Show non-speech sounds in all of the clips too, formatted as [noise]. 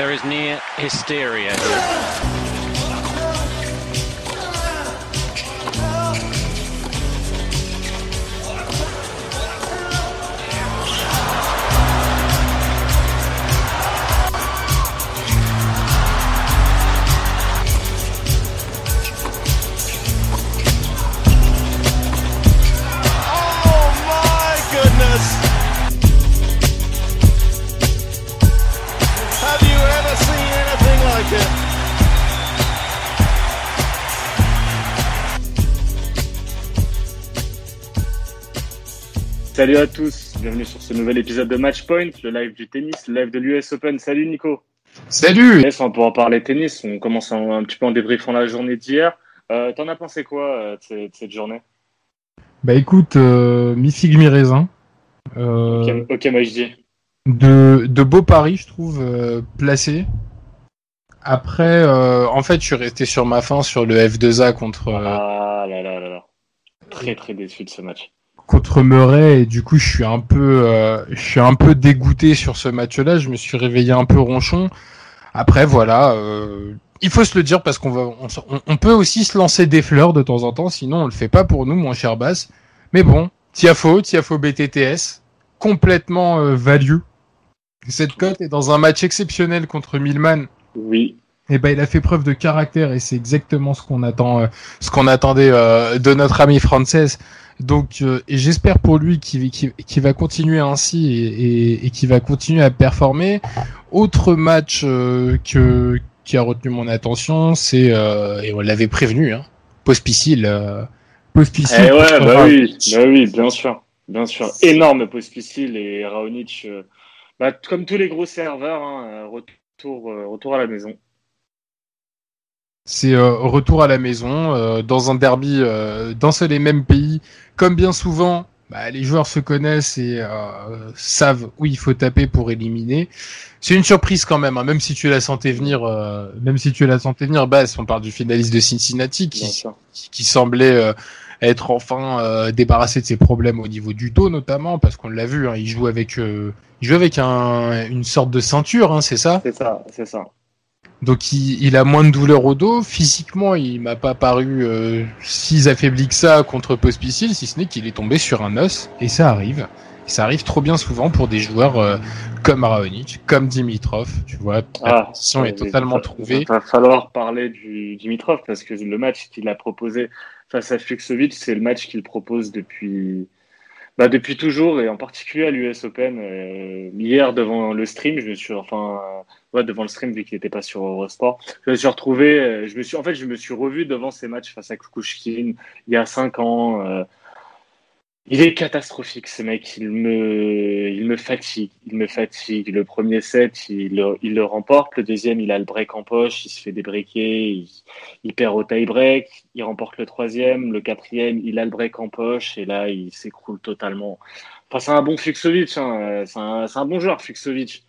There is near hysteria. Oh Salut à tous, bienvenue sur ce nouvel épisode de Matchpoint, le live du tennis, le live de l'US Open. Salut Nico. Salut on pourra parler tennis, on commence un, un petit peu en débriefant la journée d'hier. Euh, T'en as pensé quoi euh, de, cette- de cette journée? Bah écoute, euh, mi figue mi raisin. Euh, Ok, moi je dis. de, de beaux paris, je trouve, placés. Après, en fait, je suis resté sur ma fin sur le F2A contre, Ah là là là là. Très très déçu de ce match. Contre Murray et du coup, je suis un peu, euh, je suis un peu dégoûté sur ce match-là. Je me suis réveillé un peu ronchon. Après, voilà, euh, il faut se le dire parce qu'on va, on, peut aussi se lancer des fleurs de temps en temps, sinon on le fait pas pour nous, mon cher Bass. Mais bon, Tiafo, Tiafo BTTS, complètement euh, value. Cette cote est dans un match exceptionnel contre Milman. Oui, Et ben, il a fait preuve de caractère et c'est exactement ce qu'on attend, euh, ce qu'on attendait euh, de notre ami française. Donc, euh, et j'espère pour lui qu'il va continuer ainsi et, et, et qu'il va continuer à performer. Autre match euh, que qui a retenu mon attention, c'est euh, et on l'avait prévenu, hein, Pospisil. Euh. Eh ouais, bah oui, bah oui, bien sûr, bien sûr. Énorme post-piscile et Raonic, euh, bah, comme tous les gros serveurs, hein, euh, retour, retour à la maison. C'est euh, retour à la maison euh, dans un derby euh, d'un seul et même pays. Comme bien souvent, bah, les joueurs se connaissent et euh, savent où il faut taper pour éliminer. C'est une surprise quand même, hein, même si tu la sentais venir, euh, même si tu la sentais venir. Basse, on parle du finaliste de Cincinnati qui, qui, qui semblait euh, être enfin euh, débarrassé de ses problèmes au niveau du dos notamment, parce qu'on l'a vu, hein, il joue avec, euh, il joue avec un, une sorte de ceinture, hein, c'est ça? C'est ça, c'est ça. Donc il, il a moins de douleur au dos. Physiquement, il m'a pas paru euh, si affaibli que ça contre Pospisil, si ce n'est qu'il est tombé sur un os. Et ça arrive. Et ça arrive trop bien souvent pour des joueurs euh, comme Raonic, comme Dimitrov. Tu vois, la Ah, position est totalement va- trouvée. va falloir parler du Dimitrov parce que le match qu'il a proposé face à Fuxovic, c'est le match qu'il propose depuis, bah, depuis toujours et en particulier à l'US Open. Euh, hier devant le stream, je me suis enfin euh, ouais, devant le stream vu qu'il n'était pas sur Eurosport, je me suis retrouvé, euh, je me suis en fait je me suis revu devant ces matchs face à Kukushkin il y a cinq ans. Il est catastrophique ce mec, il me, il me fatigue, il me fatigue. Le premier set, il, le- il le remporte, le deuxième, il a le break en poche, il se fait débreaker, il, perd au tie break, il remporte le troisième, le quatrième, il a le break en poche. Et là, il s'écroule totalement. Enfin, c'est un bon Fuxovic, hein, c'est un, un bon joueur Fuxovic,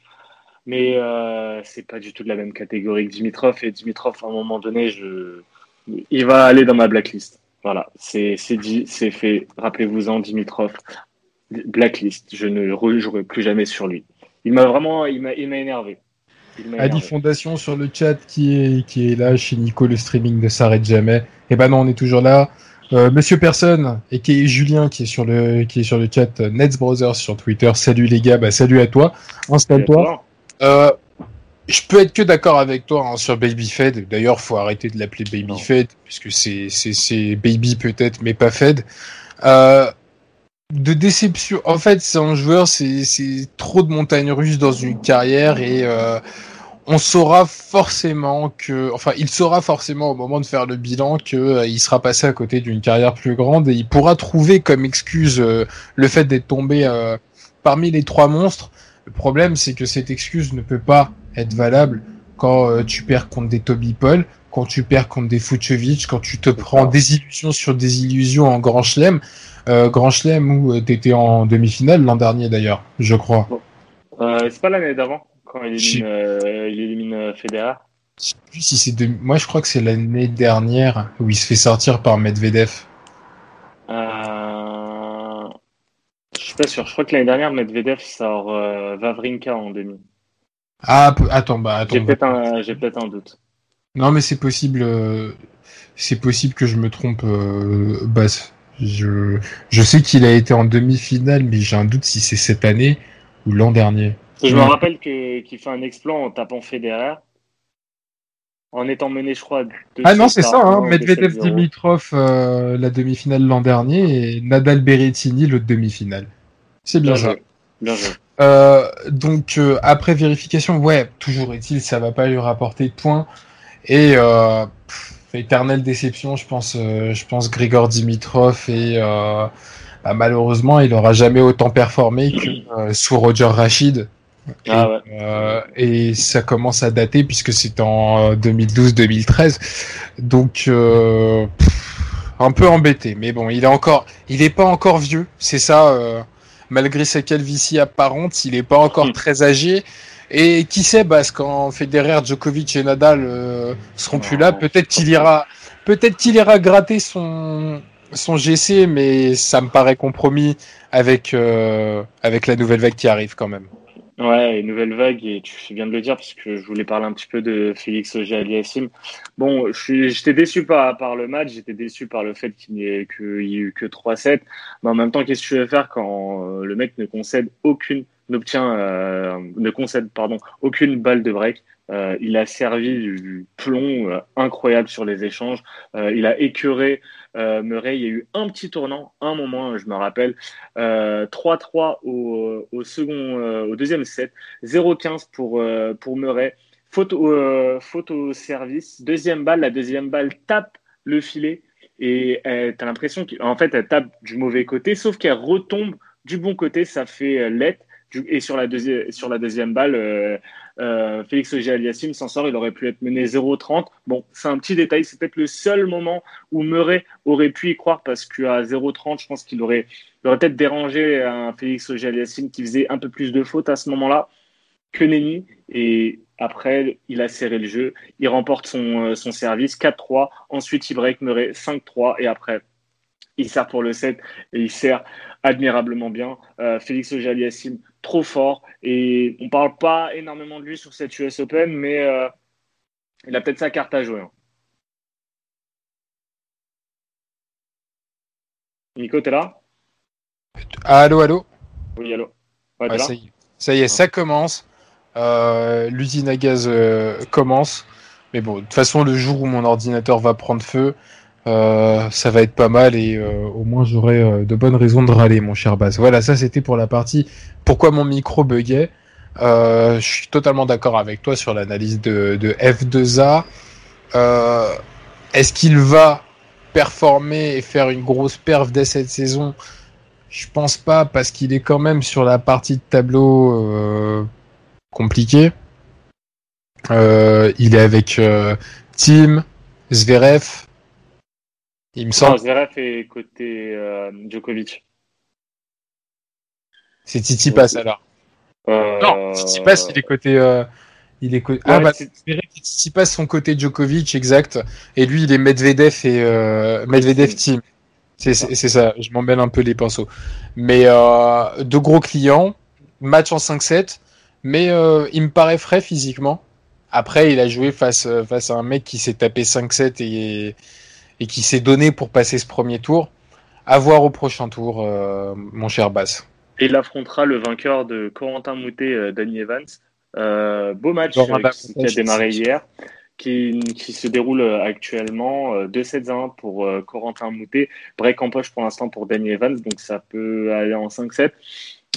mais euh, c'est pas du tout de la même catégorie que Dimitrov. Et Dimitrov, à un moment donné, je, il va aller dans ma blacklist. Voilà, c'est c'est dit, c'est fait. Rappelez-vous-en, Dimitrov, blacklist. Je ne rejouerai plus jamais sur lui. Il m'a vraiment, il m'a, il m'a énervé. Adi. Fondation sur le chat qui est, qui est là chez Nico, le streaming ne s'arrête jamais. Et ben non, on est toujours là. Euh, Monsieur Personne et qui est Julien qui est sur le qui est sur le chat euh, Nets Brothers sur Twitter. Salut les gars, bah salut à toi. Installe-toi. Euh, je peux être que d'accord avec toi hein, sur Baby Fed. D'ailleurs, faut arrêter de l'appeler Baby Non. Fed puisque c'est c'est c'est Baby peut-être, mais pas Fed. Euh, de déception. En fait, c'est un joueur, c'est c'est trop de montagnes russes dans une carrière et euh, on saura forcément que, enfin, il saura forcément au moment de faire le bilan que euh, il sera passé à côté d'une carrière plus grande et il pourra trouver comme excuse euh, le fait d'être tombé euh, parmi les trois monstres. Le problème, c'est que cette excuse ne peut pas être valable quand euh, tu perds contre des Toby Paul, quand tu perds contre des Fucevic, quand tu te prends des illusions sur des illusions en Grand Chelem. Euh, Grand Chelem où euh, t'étais en demi-finale l'an dernier d'ailleurs, je crois. Euh, c'est pas l'année d'avant quand il élimine, euh, il élimine Federer. Si c'est de... Moi, je crois que c'est l'année dernière où il se fait sortir par Medvedev. Euh... Pas sûr. Je crois que l'année dernière, Medvedev sort euh, Vavrinka en demi. Ah, attends, bah attends. J'ai peut-être un, doute. Non, mais c'est possible. euh, C'est possible que je me trompe, euh, Bass. Je, je sais qu'il a été en demi-finale, mais j'ai un doute si c'est cette année ou l'an dernier. Je me Ouais. rappelle qu'il fait un exploit en tapant Federer, en étant mené, je crois. Ah non, c'est ça, hein, Medvedev Medvedev Dimitrov euh, la demi-finale l'an dernier et Nadal Berrettini l'autre demi-finale. C'est bien Bien ça. joué. Bien joué. Euh, donc euh, après vérification, ouais, toujours est-il, ça va pas lui rapporter de points et euh, pff, éternelle déception, je pense, euh, je pense Grigor Dimitrov et euh, bah, malheureusement il aura jamais autant performé que euh, sous Roger Rachid. Ah et, ouais. euh, et ça commence à dater puisque c'est en euh, 2012-2013. Donc euh, pff, un peu embêté, mais bon, il est encore, il est pas encore vieux, c'est ça. Malgré sa calvitie apparente, il est pas encore Mm. très âgé. Et qui sait, parce quand Federer, Djokovic et Nadal euh, seront plus là, peut-être qu'il ira, peut-être qu'il ira gratter son son GC, mais ça me paraît compromis avec euh, avec la nouvelle vague qui arrive quand même. Ouais, nouvelle vague, et tu viens de le dire, parce que je voulais parler un petit peu de Félix Auger-Aliassime. Bon, j'étais déçu par, par le match, j'étais déçu par le fait qu'il n'y ait, qu'il y eu que 3-7. Mais en même temps, qu'est-ce que tu veux faire quand euh, le mec ne concède aucune, n'obtient, euh, ne concède, pardon, aucune balle de break? Euh, il a servi du plomb euh, incroyable sur les échanges. Il a écœuré Murray. Il y a eu un petit tournant, un moment, je me rappelle, euh, 3-3 au, au second, euh, au deuxième set, 0-15 pour euh, pour Murray. Faute au, euh, au service. Deuxième balle, la deuxième balle tape le filet et euh, t'as l'impression qu'en fait elle tape du mauvais côté, sauf qu'elle retombe du bon côté. Ça fait euh, let. Et sur la sur la deuxième balle, euh, euh, Félix Auger-Aliassime s'en sort. Il aurait pu être mené 0-30. Bon, c'est un petit détail. C'est peut-être le seul moment où Murray aurait pu y croire parce qu'à 0-30, je pense qu'il aurait aurait peut-être dérangé un Félix Auger-Aliassime qui faisait un peu plus de fautes à ce moment-là que Nenny. Et après, il a serré le jeu. Il remporte son, euh, son service 4-3. Ensuite, il break Murray 5-3. Et après, il sert pour le 7 et il sert admirablement bien. Félix Auger-Aliassime, trop fort. Et on parle pas énormément de lui sur cette US Open, mais euh, il a peut-être sa carte à jouer. hein. Nico, t'es là? Allô, allô? Oui, allô Ouais, Ouais, là? ça y est, ça, y est, ça commence. Euh, L'usine à gaz euh, commence. Mais bon, de toute façon, le jour où mon ordinateur va prendre feu, euh, ça va être pas mal et euh, au moins j'aurai euh, de bonnes raisons de râler, mon cher Bass. Voilà, ça c'était pour la partie pourquoi mon micro buguait? Euh, je suis totalement d'accord avec toi sur l'analyse de, de F2A. Euh, Est-ce qu'il va performer et faire une grosse perf dès cette saison? Je pense pas parce qu'il est quand même sur la partie de tableau compliquée. Il est avec Tim, Zverev. Il me Non, semble Zverev est côté euh, Djokovic. c'est Tsitsipas alors. Euh, Non, Tsitsipas il est côté euh, il est co- ah bah et Tsitsipas sont côté Djokovic exact et lui il est Medvedev et euh, Medvedev Tim. C'est c'est- c'est ça, je m'emmêle un peu les pinceaux. Mais euh, deux gros clients, match en 5-7, mais euh, il me paraît frais physiquement. Après, il a joué face, face à un mec qui s'est tapé 5-7 et, et qui s'est donné pour passer ce premier tour. À voir au prochain tour, euh, mon cher Bass. Et il affrontera le vainqueur de Corentin Moutet, euh, Danny Evans. Euh, beau match euh, qui, qui a démarré hier, qui, qui se déroule actuellement euh, 2-7-1 pour Corentin Moutet. Break en poche pour l'instant pour Danny Evans, donc ça peut aller en 5-7.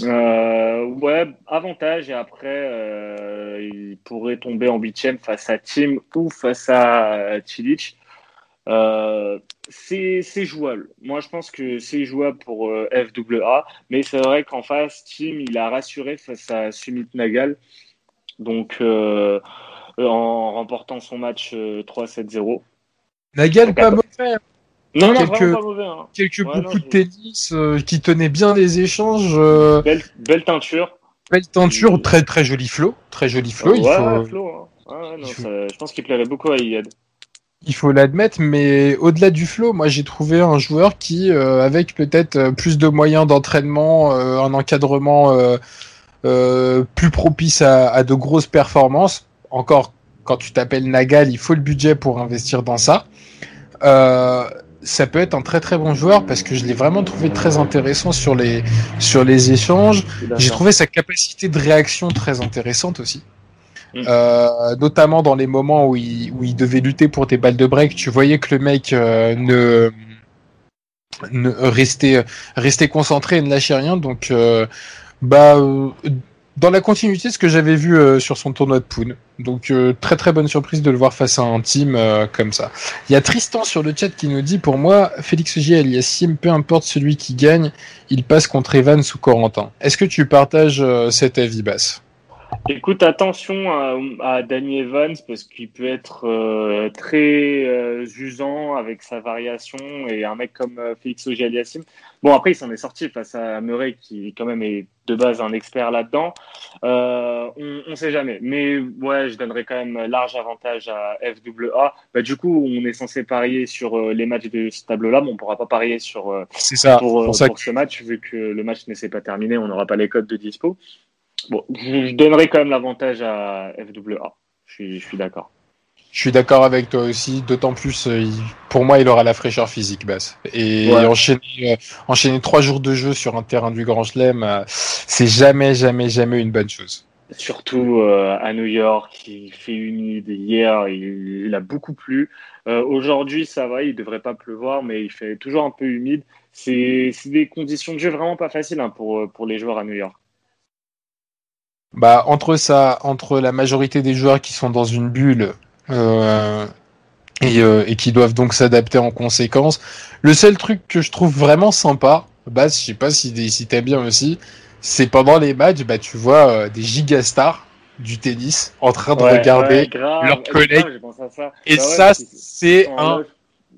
Euh, ouais, avantage et après euh, il pourrait tomber en huitième face à Tim ou face à Cilic. Euh, c'est jouable. Moi, je pense que c'est jouable pour euh, FWA, mais c'est vrai qu'en face, Tim, il a rassuré face à Sumit Nagal, donc euh, en remportant son match euh, 3-7-0. Nagal, Donc, pas mauvais. Non, non, Quelques- pas mauvais. Hein. Quelques Ouais, de tennis euh, qui tenaient bien les échanges. euh, Belle, belle teinture. belle teinture, très très joli flow. Très joli flow. il ouais, faut... Hein. Non, ça- je pense qu'il plairait beaucoup à Iyad. Il faut l'admettre, mais au-delà du flow, moi j'ai trouvé un joueur qui, euh, avec peut-être euh, plus de moyens d'entraînement, euh, un encadrement euh, euh, plus propice à, à, de grosses performances. Encore, quand tu t'appelles Nagal, il faut le budget pour investir dans ça. Euh, ça peut être un très très bon joueur parce que je l'ai vraiment trouvé très intéressant sur les sur les échanges. J'ai trouvé sa capacité de réaction très intéressante aussi. Mm. Euh, notamment dans les moments où il, où il devait lutter pour des balles de break, tu voyais que le mec euh, ne, ne restait, restait concentré et ne lâchait rien. Donc, euh, bah, euh, dans la continuité de ce que j'avais vu euh, sur son tournoi de Poon. Donc euh, très très bonne surprise de le voir face à un team comme ça. Il y a Tristan sur le chat qui nous dit pour moi Félix J Aliassim, peu importe celui qui gagne, il passe contre Evans ou Corentin. Est-ce que tu partages cet avis basse Écoute, attention à, à, Danny Evans parce qu'il peut être euh, très euh, usant avec sa variation et un mec comme euh, Félix Auger-Aliassime. Bon, après, il s'en est sorti face à Murray qui quand même est de base un expert là-dedans. on ne sait jamais. Mais ouais, je donnerais quand même large avantage à FWA. Bah, du coup, on est censé parier sur les matchs de ce tableau-là, mais on ne pourra pas parier sur, ça, pour, pour, ça pour ce match vu que le match ne s'est pas terminé. On n'aura pas les codes de dispo. Bon, je donnerai quand même l'avantage à FWA. Je suis, je suis d'accord. Je suis d'accord avec toi aussi, d'autant plus, euh, pour moi, il aura la fraîcheur physique basse. Et Ouais. enchaîner, euh, enchaîner trois jours de jeu sur un terrain du Grand Chelem, euh, c'est jamais, jamais, jamais une bonne chose. Surtout euh, à New York, il fait humide. Hier, il, il a beaucoup plu. Euh, Aujourd'hui, ça va, il devrait pas pleuvoir, mais il fait toujours un peu humide. C'est c'est des conditions de jeu vraiment pas faciles hein, pour, pour les joueurs à New York. Bah, entre ça, entre la majorité des joueurs qui sont dans une bulle euh, et, euh, et qui doivent donc s'adapter en conséquence, le seul truc que je trouve vraiment sympa, bah, je sais pas si, si t'aimes bien aussi, c'est pendant les matchs, bah, tu vois euh, des gigastars du tennis en train de Ouais, regarder ouais, grave, leurs grave, collègues. ça. Et Bah ouais, ça, c'est- un.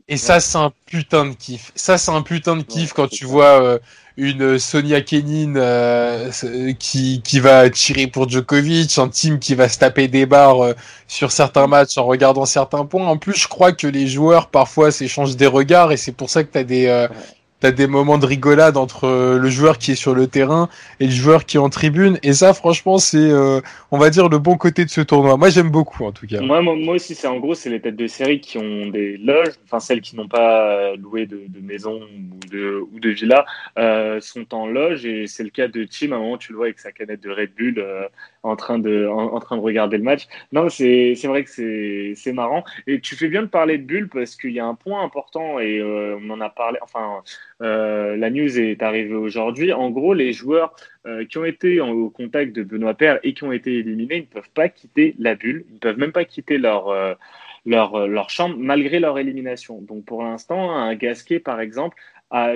Et ça, c'est un putain de kiff. Ça, c'est un putain de kiff Ouais, quand tu ça. vois euh, une Sonia Kenin euh, qui, qui va tirer pour Djokovic, un team qui va se taper des barres euh, sur certains matchs en regardant certains points. En plus, je crois que les joueurs parfois s'échangent des regards et c'est pour ça que t'as des euh, t'as des moments de rigolade entre euh, le joueur qui est sur le terrain et le joueur qui est en tribune. Et ça, franchement, c'est euh, on va dire le bon côté de ce tournoi. Moi, j'aime beaucoup en tout cas. Moi, moi, aussi, c'est en gros, c'est les têtes de série qui ont des loges, enfin celles qui n'ont pas euh, loué de, maison ou de, ou de villa, euh, sont en loge et c'est le cas de Tim. À un moment, tu le vois avec sa canette de Red Bull euh, en train de en, train de regarder le match. Non, c'est vrai que c'est marrant et tu fais bien de parler de Bulle parce qu'il y a un point important et euh, on en a parlé. Enfin, euh, la news est arrivée aujourd'hui. En gros, les joueurs euh, qui ont été au contact de Benoît Père et qui ont été éliminés, ne peuvent pas quitter la bulle, ils ne peuvent même pas quitter leur, euh, leur, chambre malgré leur élimination. Donc pour l'instant, un Gasquet, par exemple,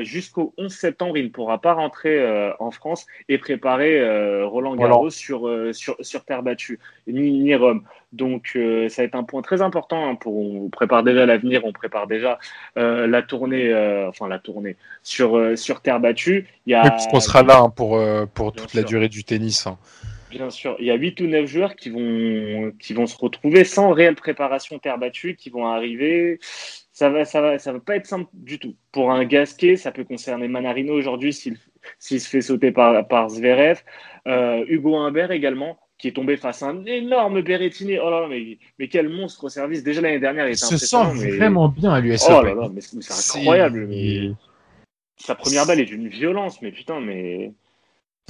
jusqu'au 11 septembre, il ne pourra pas rentrer euh, en France et préparer euh, Roland Garros sur, euh, sur, sur terre battue, ni, ni Rome. Donc ça va être un point très important hein, pour on prépare déjà l'avenir, on prépare déjà la tournée, enfin la tournée sur sur terre battue. Il y a Oui, puisqu'on sera là hein, pour, pour toute la durée du tennis. hein. Bien sûr, il y a 8 ou 9 joueurs qui vont, qui vont se retrouver sans réelle préparation terre battue, qui vont arriver. Ça va, ça va, ça va pas être simple du tout. Pour un Gasquet, ça peut concerner Manarino aujourd'hui s'il s'il se fait sauter par, par Zverev. Euh, Hugo Humbert également, qui est tombé face à un énorme Berrettini. Oh là là, mais, mais quel monstre au service. Déjà l'année dernière, il Il se sent mais- vraiment bien à l'US Oh là là, mais c'est mais c'est incroyable. mais- Sa première balle est d'une violence, mais putain, mais.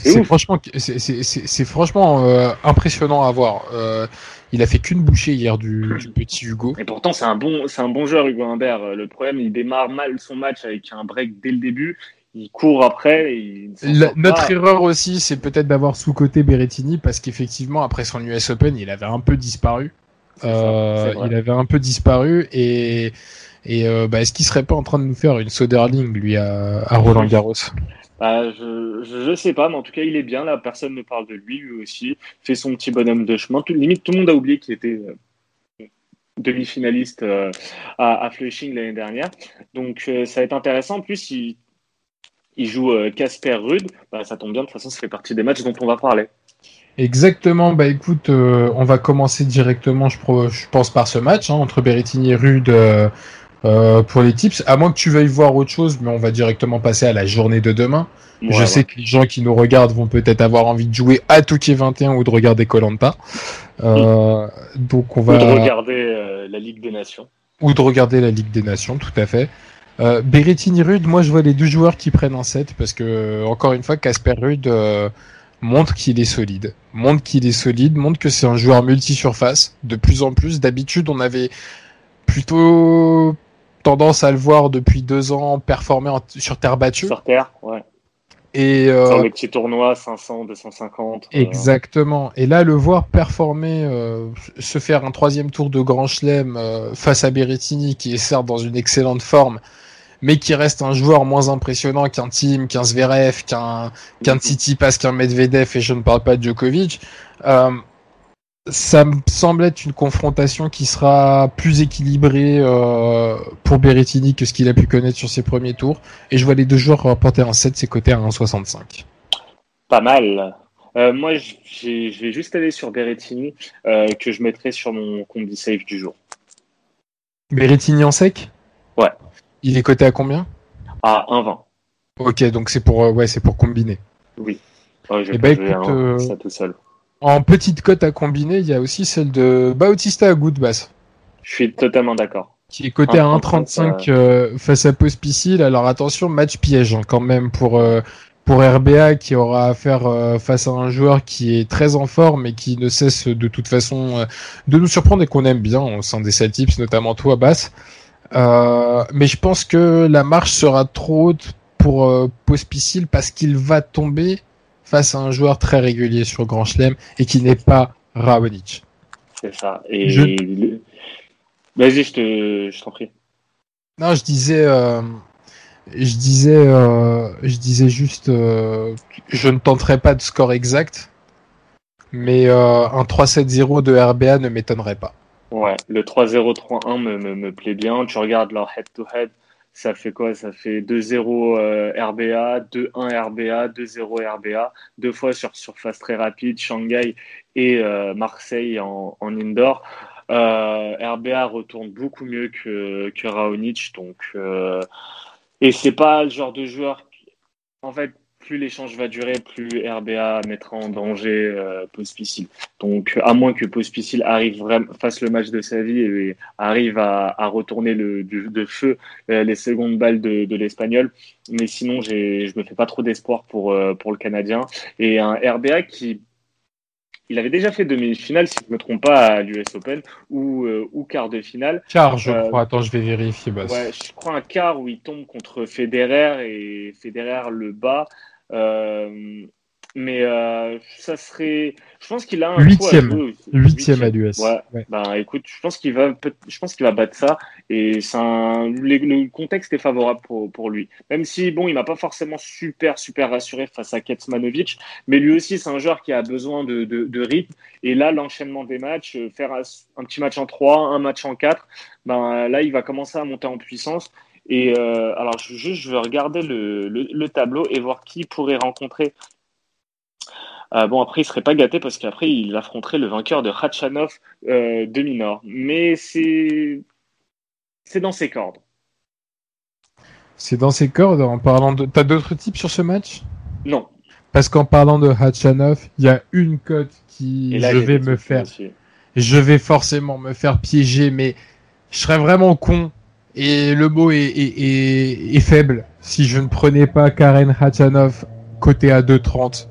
C'est franchement, c'est- c'est franchement euh, impressionnant à voir. Euh, il a fait qu'une bouchée hier du, du petit Hugo. Et pourtant, c'est un bon, c'est un bon joueur, Hugo Humbert. Euh, Le problème, il démarre mal son match avec un break dès le début. Il court après. Et il La- notre pas. erreur aussi, c'est peut-être d'avoir sous-côté Berrettini parce qu'effectivement, après son US Open, il avait un peu disparu. Ça, Euh, il avait un peu disparu et, et euh, bah, est-ce qu'il serait pas en train de nous faire une Soderling lui à, à Roland Garros? Bah, je, je, sais pas, mais en tout cas, il est bien là. Personne ne parle de lui, lui aussi. Fait son petit bonhomme de chemin. Tout, limite, tout le monde a oublié qu'il était euh, demi-finaliste euh, à, Flushing l'année dernière. Donc, euh, ça va être intéressant. En plus, il, joue Casper Rude. Bah, ça tombe bien. De toute façon, ça fait partie des matchs dont on va parler. Exactement, bah écoute, on va commencer directement, je, pense, par ce match hein, entre Berrettini et Rude euh, pour les tips. À moins que tu veuilles voir autre chose, mais on va directement passer à la journée de demain. Ouais, je ouais. sais que les gens qui nous regardent vont peut-être avoir envie de jouer à Touquet 21 ou de regarder Colanta. Euh, donc on Ou va de regarder euh, la Ligue des Nations. ou de regarder la Ligue des Nations, tout à fait. Euh, Berrettini Rude, moi je vois les deux joueurs qui prennent un set parce que encore une fois Casper Rude euh, montre qu'il est solide, montre qu'il est solide, montre que c'est un joueur multi-surface. De plus en plus, d'habitude on avait plutôt tendance à le voir depuis deux ans performer en- sur terre battue Sur Terre, ouais. et euh, Sur les petits tournois, 500, 250. euh, Exactement. Et là, le voir performer, euh, se faire un troisième tour de Grand Chelem euh, face à Berrettini, qui est certes dans une excellente forme, mais qui reste un joueur moins impressionnant qu'un Team, qu'un Zverev, qu'un qu'un Tsitsipas, qu'un Medvedev, et je ne parle pas de Djokovic. Ça me semble être une confrontation qui sera plus équilibrée euh, pour Berrettini que ce qu'il a pu connaître sur ses premiers tours. Et je vois les deux joueurs remporter un 7, c'est coté à 1,65. Pas mal. Euh, moi, je vais juste aller sur Berrettini, euh, que je mettrai sur mon combi save du jour. Berrettini en sec? Ouais. Il est coté à combien? À 1,20. Ok, donc c'est pour, ouais, pour combiner. Ouais, je vais Eh ben, jouer écoute, un- ça tout seul. En petite cote à combiner, il y a aussi celle de Bautista à Goodbass, Je suis totalement d'accord. qui est coté à 1,35, 1,35 euh, face à Pospisil. Alors attention, match piège hein, quand même pour, euh, pour RBA qui aura affaire euh, face à un joueur qui est très en forme et qui ne cesse de toute façon euh, de nous surprendre et qu'on aime bien au sein des Celtics, notamment toi, Bass. Euh, mais je pense que la marche sera trop haute pour euh, Pospisil parce qu'il va tomber face à un joueur très régulier sur Grand Chelem et qui n'est pas Raonic. C'est ça. Et Je- le- Vas-y, je te- je t'en prie. Non, je disais, euh, je disais, euh, je disais juste, euh, je ne tenterai pas de score exact, mais euh, un 3-7-0 de RBA ne m'étonnerait pas. Ouais, le 3-0-3-1 me, me, me plaît bien. Tu regardes leur head-to-head, ça fait quoi? Ça fait 2-0 euh, RBA, 2-1 RBA, 2-0 RBA, deux fois sur surface très rapide, Shanghai et euh, Marseille en, indoor. Euh, RBA retourne beaucoup mieux que, que Raonic, donc euh, et c'est pas le genre de joueur. En fait, plus l'échange va durer, plus RBA mettra en danger euh, Pospisil. Donc, à moins que Pospisil arrive vraiment, fasse le match de sa vie et arrive à, à retourner le, du- de feu euh, les secondes balles de, de l'Espagnol. Mais sinon, je me fais pas trop d'espoir pour, euh, pour le Canadien. Et un RBA qui, il avait déjà fait demi-finale, si je me trompe pas, à l'US Open ou, euh, ou quart de finale. Car je Euh, crois, attends, je vais vérifier. Bah, Ouais, je crois un quart où il tombe contre Federer et Federer le bat. Euh, mais euh, ça serait. Je pense qu'il a un Huitième. trou à. Huitième à l'US. Ouais. Ouais. Ben écoute, je pense qu'il va, je pense qu'il va battre ça et un, le, contexte est favorable pour, pour lui. Même si bon, il m'a pas forcément super super rassuré face à Ketsmanovic, mais lui aussi c'est un joueur qui a besoin de, de, de rythme et là l'enchaînement des matchs, euh, faire un, un petit match en 3, un match en 4, ben là il va commencer à monter en puissance. Et euh, alors je, juste je vais regarder le, le, le tableau et voir qui pourrait rencontrer euh, bon, après, il serait pas gâté parce qu'après, il affronterait le vainqueur de Khachanov euh, demi-nord. Mais c'est dans ses cordes. C'est dans ses cordes. En parlant de, t'as d'autres types sur ce match? Non. Parce qu'en parlant de Hachanov, il y a une cote qui, Et là, je vais me faire aussi. je vais forcément me faire piéger, mais je serais vraiment con. Et le mot est, est, est, est faible si je ne prenais pas Karen Hachanov côté à 2,30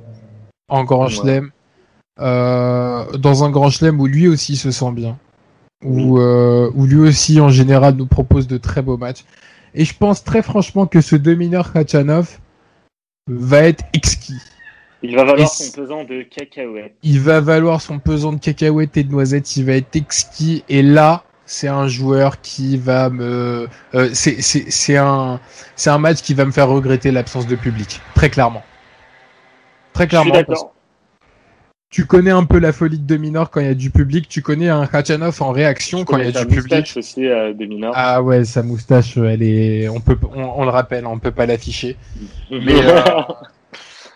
en Grand Ouais. Chelem. Euh, dans un Grand Chelem où lui aussi se sent bien. Où, euh, où lui aussi en général nous propose de très beaux matchs. Et je pense très franchement que ce demi-heure Hachanov va être exquis. Il va valoir Et son pesant de cacahuètes. Il va valoir son pesant de cacahuètes et de noisettes, il va être exquis. Et là, c'est un joueur qui va me, euh, c'est un c'est un match qui va me faire regretter l'absence de public, très clairement. Très Je suis clairement. Tu connais un peu la folie de Dominor quand il y a du public. Tu connais un Khachanov en réaction quand il y a du moustache public. aussi euh, de mineur. Ah ouais, sa moustache, elle est, on peut, on, on le rappelle, on peut pas l'afficher. [laughs] Mais, euh,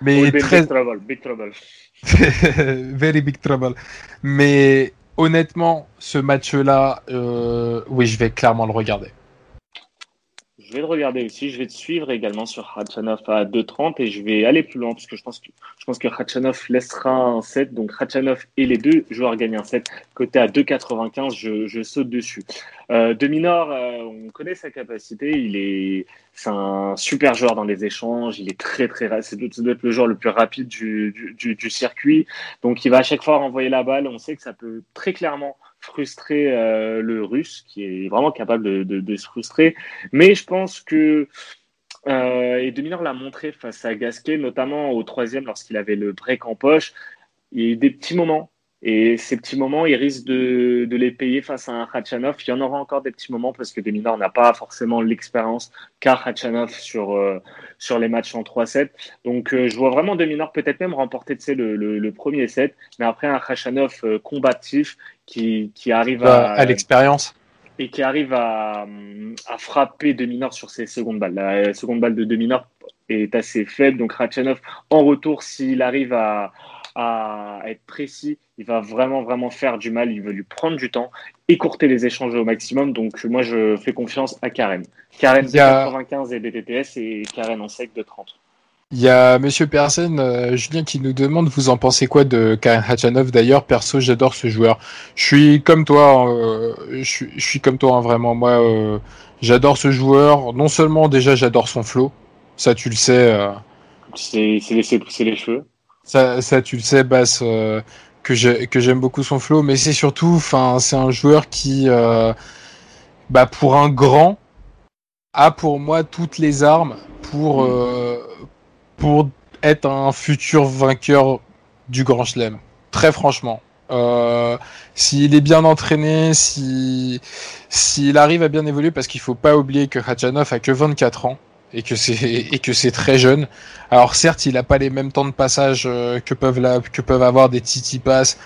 mais Big très, trouble, big trouble. [laughs] Very big trouble. Mais honnêtement, ce match-là, euh, oui, je vais clairement le regarder. Je vais le regarder aussi. Je vais te suivre également sur Khachanov à 2,30 et je vais aller plus loin parce que je pense que, je laissera un set. Donc Khachanov et les deux joueurs gagnent un set. Côté à 2,95, je, saute dessus. Euh, de Minor, euh, on connaît sa capacité. Il est, c'est un super joueur dans les échanges. Il est très très. C'est doit être le joueur le plus rapide du, du, circuit. Donc il va à chaque fois renvoyer la balle. On sait que ça peut très clairement frustrer euh, le russe, qui est vraiment capable de, se frustrer. Mais je pense que euh, et Deminor l'a montré face à Gasquet, notamment au troisième lorsqu'il avait le break en poche. Il y a eu des petits moments et ces petits moments, il risque de, de, les payer face à un Khachanov. Il y en aura encore des petits moments parce que Deminor n'a pas forcément l'expérience qu'a Khachanov sur, euh, sur les matchs en 3-7. Donc euh, je vois vraiment Deminor peut-être même remporter le, le, le, premier set, mais après un Khachanov euh, combatif qui, qui arrive à... à l'expérience et qui arrive à, à frapper Deminor sur ses secondes balles. La seconde balle de Deminor est assez faible, donc Khachanov en retour, s'il arrive à à être précis. Il va vraiment, vraiment faire du mal. Il veut lui prendre du temps, écourter les échanges au maximum. Donc, moi, je fais confiance à Karen. Karen de a... 95 et BTTS et Karen en sec de 30. Il y a Monsieur Persen, euh, Julien, qui nous demande vous en pensez quoi de Karen Hachanov? D'ailleurs, perso, j'adore ce joueur. Je suis comme toi, euh, je, suis, je, suis comme toi, hein, vraiment. Moi, euh, j'adore ce joueur. Non seulement, déjà, j'adore son flow. Ça, tu le sais. C'est laisser pousser les cheveux. Ça, tu le sais, Bass, euh, que j'aime beaucoup son flow, mais c'est surtout, c'est un joueur qui, euh, bah, pour un grand, a pour moi toutes les armes pour, euh, pour être un futur vainqueur du Grand Chelem. Très franchement. S'il est bien entraîné, si s'il arrive à bien évoluer, parce qu'il faut pas oublier que Khachanov a que 24 ans et que c'est et que c'est très jeune. Alors certes, il a pas les mêmes temps de passage euh, que peuvent la, que peuvent avoir des Titi Pass,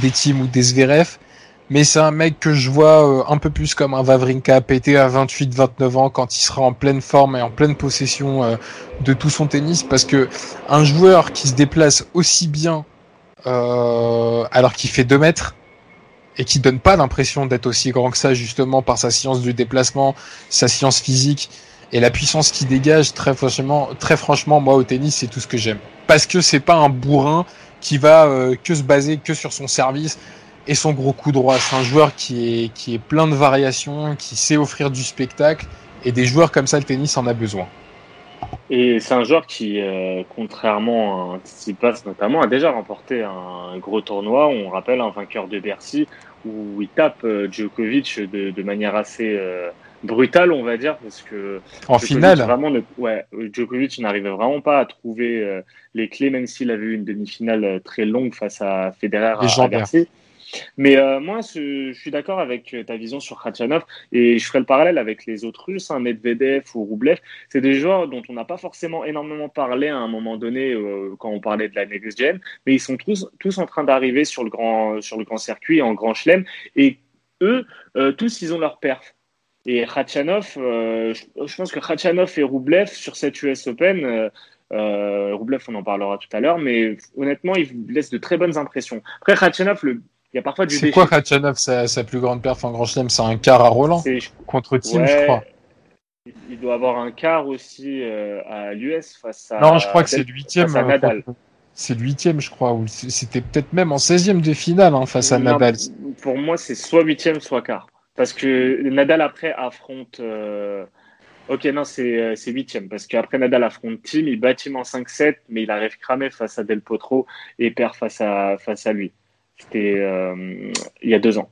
des Team ou des Zverev, mais c'est un mec que je vois euh, un peu plus comme un Vavrinka pété à 28-29 ans quand il sera en pleine forme et en pleine possession euh, de tout son tennis parce que un joueur qui se déplace aussi bien alors qu'il fait 2 mètres et qui donne pas l'impression d'être aussi grand que ça justement par sa science du déplacement, sa science physique et la puissance qui dégage, très franchement, très franchement, moi au tennis, c'est tout ce que j'aime. Parce que c'est pas un bourrin qui va euh, que se baser que sur son service et son gros coup droit. C'est un joueur qui est, qui est plein de variations, qui sait offrir du spectacle. Et des joueurs comme ça, le tennis en a besoin. Et c'est un joueur qui, euh, contrairement à Tsitsipas notamment, a déjà remporté un gros tournoi. On rappelle un vainqueur de Bercy où il tape euh, Djokovic de, de manière assez euh, brutal, on va dire, parce que en Djokovic finale, vraiment ne, ouais, Djokovic n'arrivait vraiment pas à trouver euh, les clés, même s'il avait eu une demi-finale euh, très longue face à Federer à, Bercy. Mais euh, moi, je, suis d'accord avec ta vision sur Khachanov et je ferai le parallèle avec les autres Russes, hein, Medvedev ou Rublev. C'est des joueurs dont on n'a pas forcément énormément parlé à un moment donné euh, quand on parlait de la Next Gen, mais ils sont tous, tous en train d'arriver sur le grand sur le grand circuit en grand chelem et eux, euh, tous, ils ont leur perf. Et Khachanov, euh, je, je, pense que Khachanov et Rublev sur cette US Open, euh, euh, Rublev, on en parlera tout à l'heure, mais honnêtement, il laisse de très bonnes impressions. Après, Khachanov, le, il y a parfois du C'est quoi Khachanov, sa, sa, plus grande perf en Grand Chelem? C'est un quart à Roland contre Team, ouais, je crois. Il doit avoir un quart aussi euh, à l'US face à. Non, je crois que c'est le huitième. À Nadal. C'est le huitième, je crois, ou c'était peut-être même en 16e de finale hein, face à non, Nadal. Pour moi, c'est soit huitième, soit quart. Parce que Nadal après affronte. Euh... Ok, non, c'est huitième. Parce qu'après Nadal affronte Tim, il bat Tim en 5-7, mais il arrive cramé face à Del Potro et perd face à, face à lui. C'était euh, il y a deux ans.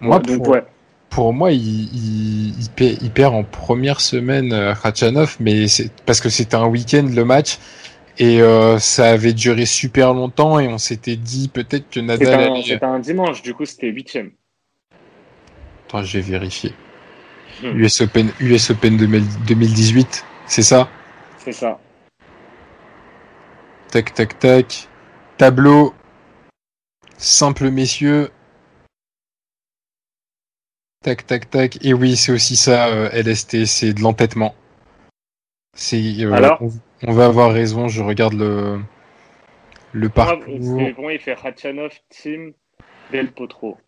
Moi, Donc, pour, ouais. pour moi, il, il, il, perd, il, perd, en première semaine euh, Khachanov, mais parce que c'était un week-end le match. Et euh, ça avait duré super longtemps et on s'était dit peut-être que Nadal. C'était un, un, dimanche, du coup c'était huitième. Attends, je vais vérifier. Hmm. US Open, US Open 2018, c'est ça C'est ça. Tac, tac, tac. Tableau. Simple messieurs. Tac, tac, tac. Et oui, c'est aussi ça, euh, LST, c'est de l'entêtement. C'est. Euh, Alors on, on, va avoir raison, je regarde le. Le parcours. Pour moi, il fait Khachanov, Team, Del Potro.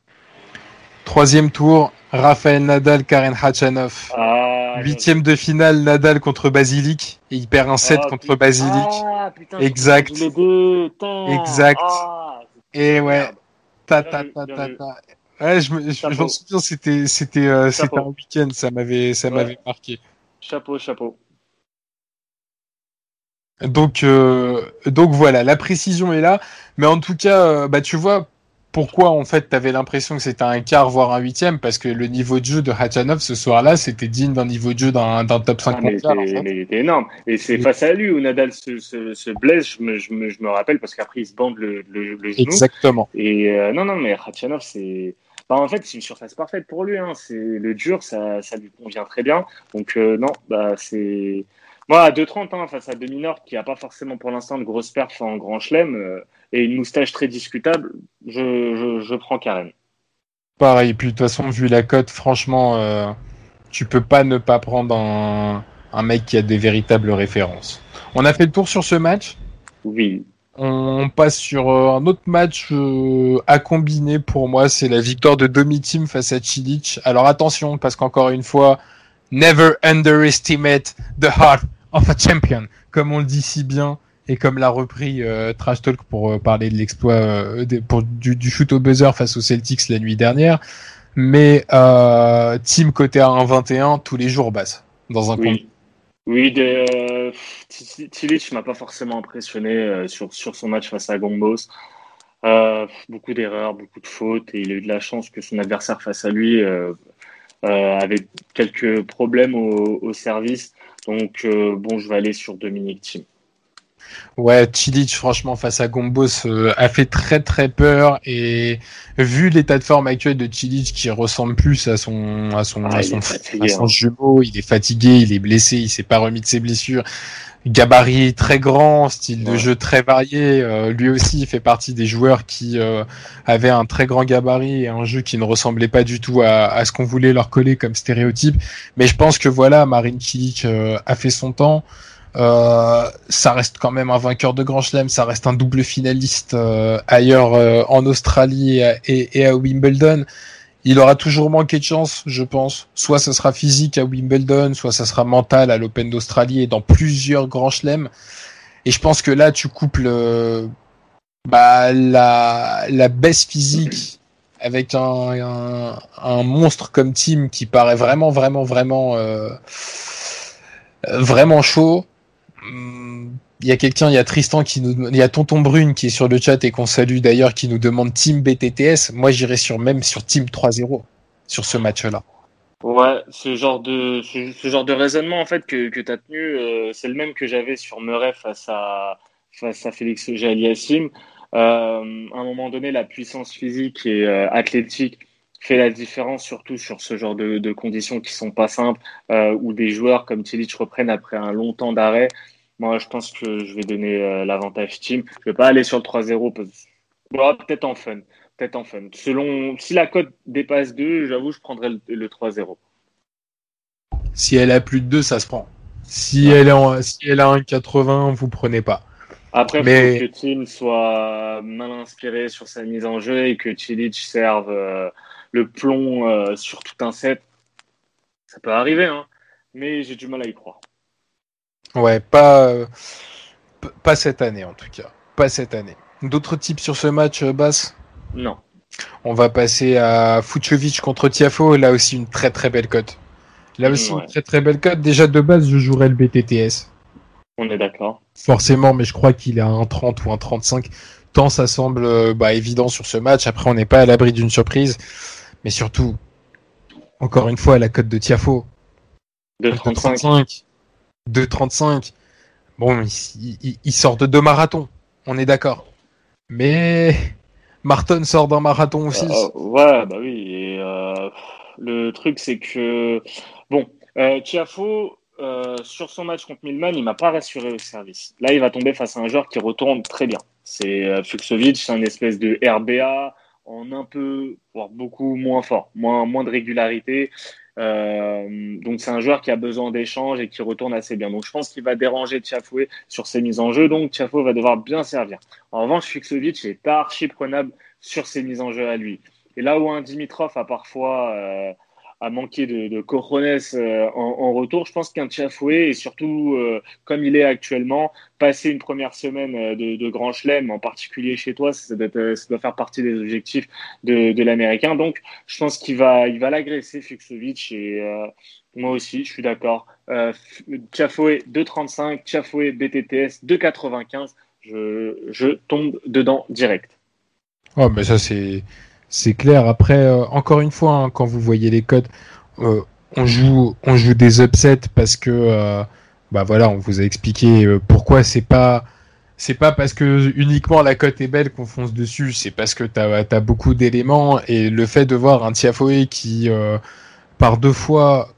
Troisième tour, Raphaël Nadal, Karen Khachanov. Ah, Huitième de finale, Nadal contre Basilic. Et il perd un set Ah, contre putain. Basilic. Ah, putain, Exact. les deux. Exact. Ah, Et ouais, merde. ta Bien ta vu, ta bien ta vu. ta. Ouais, je me, je, Chapeau. je m'en souviens, c'était, c'était, euh, c'était un week-end, ça m'avait, ça Ouais. m'avait marqué. Chapeau, chapeau. Donc, euh, donc voilà, la précision est là. Mais en tout cas, euh, bah, tu vois, pourquoi en fait t'avais l'impression que c'était un quart, voire un huitième, parce que le niveau de jeu de Hachanov ce soir-là, c'était digne d'un niveau de jeu d'un, d'un top 5 Ah, mais, mondial. en était, fait. mais il était énorme. Et c'est Oui. face à lui où Nadal se, se, se blesse, je me, je, me, je me rappelle, parce qu'après il se bande le, le, le genou. Exactement. Et euh, non, non, mais Khachanov, c'est. Bah, en fait, c'est une surface parfaite pour lui. Hein. C'est le dur, ça, ça lui convient très bien. Donc euh, non, bah c'est. Moi, à 2,30 hein, face à Dominor, qui a pas forcément pour l'instant de grosses perfs en Grand Chelem euh, et une moustache très discutable, je, je, je prends Karen. Pareil, puis de toute façon, vu la cote, franchement, euh, tu peux pas ne pas prendre un, un mec qui a des véritables références. On a fait le tour sur ce match? Oui. On passe sur euh, un autre match euh, à combiner pour moi, c'est la victoire de Domitim face à Cilic. Alors attention, parce qu'encore une fois, never underestimate the heart of a champion, comme on le dit si bien et comme l'a repris euh, Trash Talk pour euh, parler de l'exploit euh, pour du, du shoot au buzzer face aux Celtics la nuit dernière. Mais team côté à 1,21 tous les jours basse dans un compte. Oui. Oui, de, euh, T- Tilic m'a pas forcément impressionné sur, sur son match face à Gombos. Beaucoup d'erreurs, beaucoup de fautes, et il a eu de la chance que son adversaire face à lui avait quelques problèmes au, au service. Donc, euh, bon, je vais aller sur Dominique Thiem. Ouais, Cilic, franchement, face à Gombos, euh, a fait très très peur et vu l'état de forme actuel de Cilic qui ressemble plus à son à son Ah, à il son, est fatigué, à son hein. jumeau, il est fatigué, il est blessé, il s'est pas remis de ses blessures. Gabarit très grand, style de jeu très varié. euh, lui aussi, il fait partie des joueurs qui euh, avaient un très grand gabarit et un jeu qui ne ressemblait pas du tout à, à ce qu'on voulait leur coller comme stéréotype. Mais je pense que voilà, Marine Cilic euh, a fait son temps. Euh, ça reste quand même un vainqueur de Grand Chelem, ça reste un double finaliste euh, ailleurs euh, en Australie et et- à Wimbledon. Il aura toujours manqué de chance, je pense. Soit ce sera physique à Wimbledon, soit ça sera mental à l'Open d'Australie et dans plusieurs Grands Chelems. Et je pense que là, tu couples euh, bah, la, la baisse physique avec un, un, un monstre comme Tim qui paraît vraiment, vraiment, vraiment, euh, vraiment chaud. Il y a quelqu'un, il y a Tristan qui il y a Tonton Brune qui est sur le chat et qu'on salue d'ailleurs, qui nous demande Team BTTS. Moi, j'irais sur même sur Team 3-0 sur ce match-là. Ouais, ce genre de ce, genre de raisonnement en fait que, que tu as tenu, euh, c'est le même que j'avais sur Murray face à face à Félix Auger-Aliassime. Euh, à un moment donné, la puissance physique et euh, athlétique fait la différence, surtout sur ce genre de, conditions qui sont pas simples, euh, où des joueurs comme Tilic reprennent après un long temps d'arrêt. Moi, je pense que je vais donner euh, l'avantage team. Je vais pas aller sur le 3-0, parce... Peut-être en fun. Peut-être en fun. Selon, si la cote dépasse 2, j'avoue, je prendrais le, le 3-0. Si elle a plus de 2, ça se prend. Si elle est en, si elle a un 80, vous prenez pas. Après, Mais- faut que Tim soit mal inspiré sur sa mise en jeu et que Cilic serve euh, le plomb euh, sur tout un set. Ça peut arriver, hein, mais j'ai du mal à y croire. Ouais, pas, euh, pas cette année en tout cas. Pas cette année. D'autres types sur ce match, euh, Bass Non. On va passer à Fucovic contre Tiafo. Là aussi, une très très belle cote. Là aussi, Ouais. une très très belle cote. Déjà de base, je jouerais le BTTS. On est d'accord. Forcément, mais je crois qu'il est à un 30 ou un 35. Tant ça semble euh, bah, évident sur ce match. Après, on n'est pas à l'abri d'une surprise. Mais surtout, encore une fois, la cote de Tiafo. 2,35. 2,35. 2,35. Bon, il, il- il sort de deux marathons. On est d'accord. Mais Martin sort d'un marathon aussi. Euh, ouais, bah oui. Euh, le truc, c'est que bon, euh, Tiafo, sur son match contre Milman, il m'a pas rassuré au service. Là, il va tomber face à un joueur qui retourne très bien. C'est euh, c'est un espèce de RBA en un peu, voire beaucoup moins fort, moins, moins de régularité. Euh, donc c'est un joueur qui a besoin d'échanges et qui retourne assez bien. Donc je pense qu'il va déranger Tiafoué sur ses mises en jeu. Donc Tiafo va devoir bien servir. En revanche, Fuxovic est archi prenable sur ses mises en jeu à lui. Et là où un Dimitrov a parfois euh, a manqué de, de cojones euh, en, retour, je pense qu'un Tiafoué, et surtout euh, comme il est actuellement, passer une première semaine euh, de, Grand Chelem, en particulier chez toi, ça doit, faire partie des objectifs de, l'Américain. Donc, je pense qu'il va, il va l'agresser, Fuxovic, et moi aussi, je suis d'accord. Euh, Tiafoué 2,35, Tiafoué BTTS 2,95. Je, je tombe dedans direct. Oh, mais ça, c'est c'est clair. Après, euh, encore une fois, hein, quand vous voyez les codes, euh, on joue, des upsets parce que, euh, bah voilà, on vous a expliqué euh, pourquoi c'est pas, c'est pas parce que uniquement la cote est belle qu'on fonce dessus, c'est parce que t'as as beaucoup d'éléments et le fait de voir un Tiafoe qui euh, par deux fois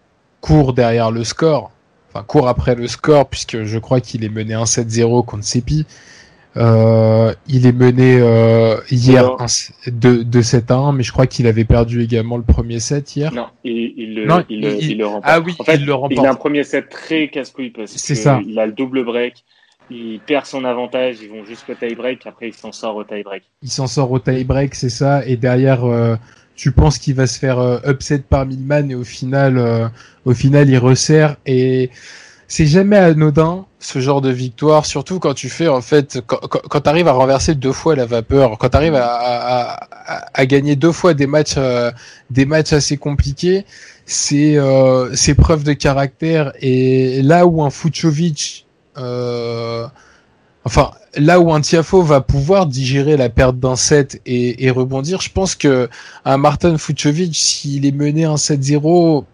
court derrière le score, enfin court après le score puisque je crois qu'il est mené 1-7-0 contre Sepi. Euh, il est mené euh, hier Non. un- de, de 7 à 1, mais je crois qu'il avait perdu également le premier set hier. Non, il, il, le- Non, il, le- il- il le remporte. Ah oui, En fait, il le remporte. Il a un premier set très casse-couille parce C'est que ça. il a le double break. Il perd son avantage, ils vont jusqu'au tie-break, après il s'en sort au tie-break. Il s'en sort au tie-break, c'est ça. Et derrière, euh, tu penses qu'il va se faire euh, upset par Milman et au final, euh, au final, il resserre. Et c'est jamais anodin ce genre de victoire, surtout quand tu fais en fait, quand, tu arrives à renverser deux fois la vapeur, quand tu arrives à, gagner deux fois des matchs, euh, des matchs assez compliqués. C'est euh, preuve de caractère et là où un Fucovic euh, Enfin, là où un Tiafo va pouvoir digérer la perte d'un set et, rebondir, je pense que un Martin Fucovic, s'il est mené un 7-0 pff,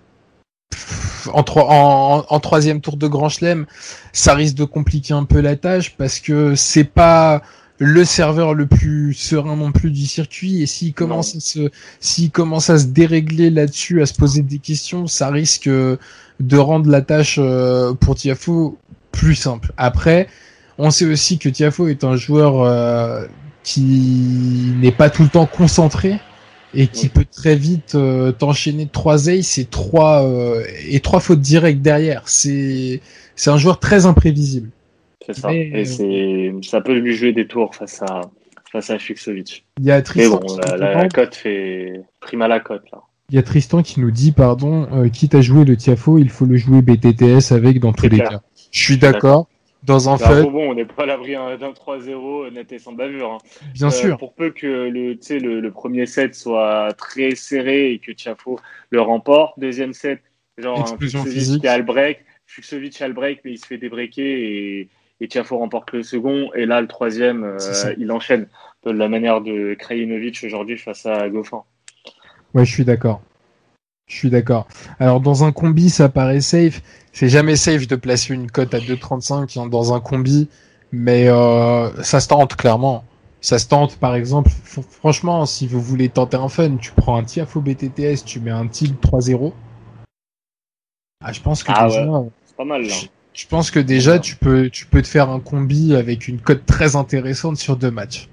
en, en troisième tour de Grand Chelem, ça risque de compliquer un peu la tâche parce que c'est pas le serveur le plus serein non plus du circuit et s'il commence à se s'il commence à se dérégler là-dessus, à se poser des questions, ça risque de rendre la tâche euh, pour Tiafo plus simple. Après, on sait aussi que Tiafo est un joueur euh, qui n'est pas tout le temps concentré et qui peut très vite euh, t'enchaîner trois aces et trois euh, et trois fautes directes derrière. C'est c'est un joueur très imprévisible. C'est ça. Mais, Et c'est, ça peut lui jouer des tours face à, face à Fuxovic. Il y a Mais Tristan, bon, qui, la, cote fait prime à la cote, là. il y a Tristan qui nous dit pardon, euh, quitte à jouer le Tiafo, il faut le jouer BTTS avec dans tous les cas. Je suis d'accord. Dans un Bah, fun, bon, on n'est pas à l'abri d'un 3-0 net et sans bavure. hein. bien Euh, sûr. Pour peu que le, tu sais, le, le premier set soit très serré et que Tiafo le remporte. Deuxième set, genre Explosion un Fuxovic physique. qui a le break. Fuxovic a le break, mais il se fait débreaker et, et Tiafo remporte le second. Et là, le troisième, euh, il enchaîne de la manière de Krajinovic aujourd'hui face à Goffin. Ouais, je suis d'accord. Je suis d'accord. Alors dans un combi, ça paraît safe. C'est jamais safe de placer une cote à 2,35 hein, dans un combi, mais euh, ça se tente clairement. Ça se tente, par exemple. franchement, si vous voulez tenter un fun, tu prends un Tiafo BTTS, tu mets un tilt 3-0. Ah, je pense que Ah déjà, C'est pas mal, là. je, je pense que déjà tu peux, tu peux te faire un combi avec une cote très intéressante sur deux matchs.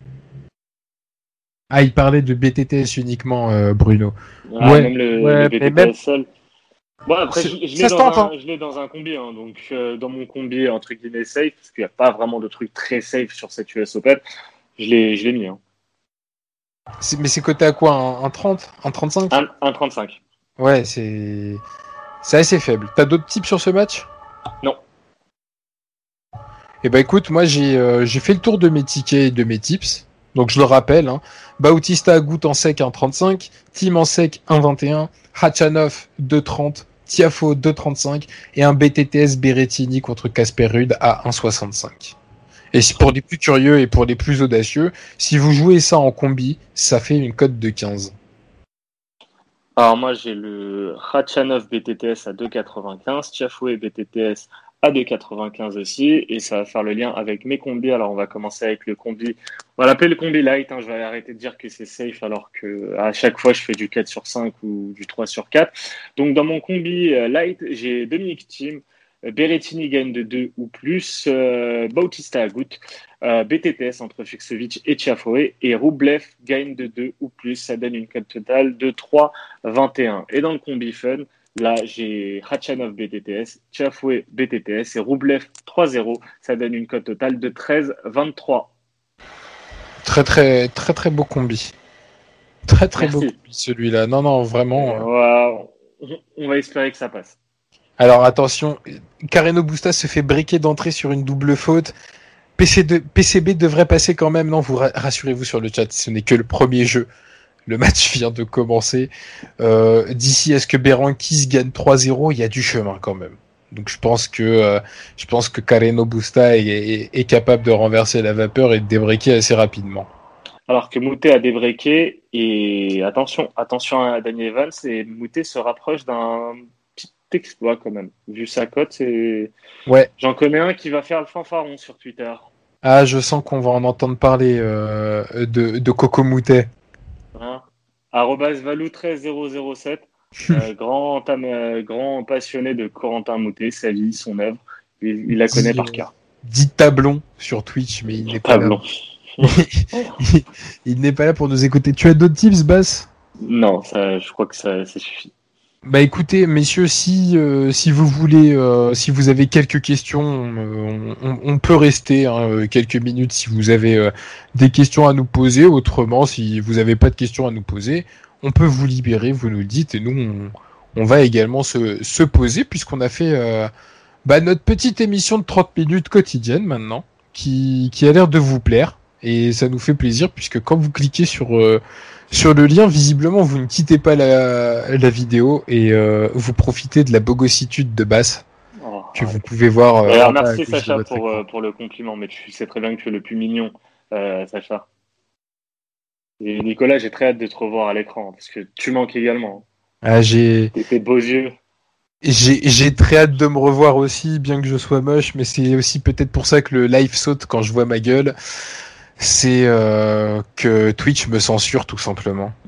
Ah, il parlait de BTTS uniquement, euh, Bruno. Ah, Ouais, même le, ouais, le BTTS même- seul. Bon, après, je, je l'ai dans, hein. je l'ai dans un combi, hein, donc euh, dans mon combi entre guillemets safe, parce qu'il n'y a pas vraiment de truc très safe sur cette US Open, je l'ai, je l'ai mis. Hein. Mais c'est coté à quoi un, un 30 Un 35 Un, un 35. Ouais, c'est c'est assez faible. T'as d'autres tips sur ce match? Non. Eh ben écoute, moi j'ai euh, j'ai fait le tour de mes tickets et de mes tips. Donc je le rappelle, hein. Bautista Agut en sec 1,35, Tim en sec 1,21, Hachanov 2,30, Tiafo 2,35 et un BTTS Berrettini contre Casper Rude à 1,65. Et pour les plus curieux et pour les plus audacieux, si vous jouez ça en combi, ça fait une cote de 15. Alors moi j'ai le Khachanov BTTS à 2,95, Tiafoué BTTS à 2,95 aussi, et ça va faire le lien avec mes combis. Alors on va commencer avec le combi, on va l'appeler le combi light, hein. je vais arrêter de dire que c'est safe alors que à chaque fois je fais du 4 sur 5 ou du 3 sur 4. Donc dans mon combi euh, light, j'ai Dominique Thiem, euh, Berrettini gagne de 2 ou plus, euh, Bautista Agut, BTTS entre Fuxovic et Tiafoe, et Roublev gagne de 2 ou plus, ça donne une cote totale de 3 21. Et dans le combi fun, là, j'ai Khachanov BTTS, Tiafoué BTTS et Roublev 3-0. Ça donne une cote totale de 13-23. Très très très très beau combi. Très très Merci. beau celui-là. Non, non, vraiment. Euh, on- va espérer que ça passe. Alors attention, Carreno Busta se fait briquer d'entrée sur une double faute. PCB devrait passer quand même. Non, vous ra- rassurez-vous sur le chat, ce n'est que le premier jeu. Le match [laughs] vient de commencer. Euh, D'ici à ce que Berankis gagne 3-0, il y a du chemin quand même. Donc je pense que euh, je pense que Carreno Busta est, est- est capable de renverser la vapeur et de débriquer assez rapidement. Alors que Moutet a débreaké et attention, attention à Daniel Evans et Moutet se rapproche d'un petit exploit quand même. Vu sa cote, c'est Ouais. j'en connais un qui va faire le fanfaron sur Twitter. Ah, je sens qu'on va en entendre parler euh, de, de Coco Moutet. Hein Arrobas Valou13007, euh, grand, euh, grand passionné de Corentin Moutet, sa vie, son œuvre. Il, il la connaît Dit, par cœur. Dit Tablon sur Twitch, mais il n'est pas là. [laughs] Il n'est pas là pour nous écouter. Tu as d'autres tips, Bass Non, ça, je crois que ça, ça suffit. Bah écoutez, messieurs, si euh, si vous voulez, euh, si vous avez quelques questions, euh, on, on- on peut rester hein, euh, quelques minutes si vous avez euh, des questions à nous poser. Autrement, si vous n'avez pas de questions à nous poser, on peut vous libérer, vous nous dites, et nous on, va également se, se poser puisqu'on a fait euh, bah, notre petite émission de 30 minutes quotidienne maintenant, qui, qui a l'air de vous plaire. Et ça nous fait plaisir puisque quand vous cliquez sur euh, sur le lien, visiblement, vous ne quittez pas la, la vidéo et euh, vous profitez de la bogossitude de basse Oh, que vous pouvez voir. euh, merci Sacha pour, euh, pour le compliment, mais tu sais très bien que tu es le plus mignon, Sacha. Et Nicolas, j'ai très hâte de te revoir à l'écran, parce que tu manques également. Ah, j'ai Et tes beaux yeux. j'ai j'ai très hâte de me revoir aussi, bien que je sois moche, mais c'est aussi peut-être pour ça que le live saute quand je vois ma gueule. C'est euh, que Twitch me censure tout simplement. [laughs]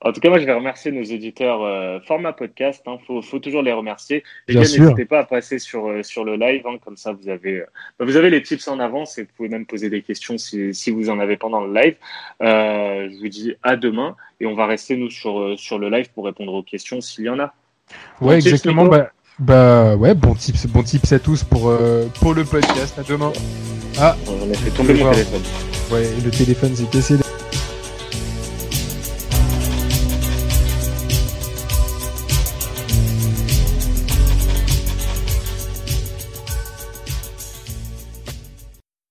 En tout cas, moi, je vais remercier nos auditeurs euh, format podcast. Il faut, faut toujours les remercier. Bien sûr. n'hésitez pas à passer sur, euh, sur le live. hein, comme ça, vous avez, euh, bah, vous avez les tips en avance et vous pouvez même poser des questions si, si vous en avez pendant le live. Euh, je vous dis à demain et on va rester, nous, sur, sur le live pour répondre aux questions s'il y en a. Ouais, tips, exactement. Bah, bah ouais, bon tips, bon tips à tous pour euh, pour le podcast. À demain. Ah, On a fait tomber mon téléphone. ouais, le téléphone s'est cassé.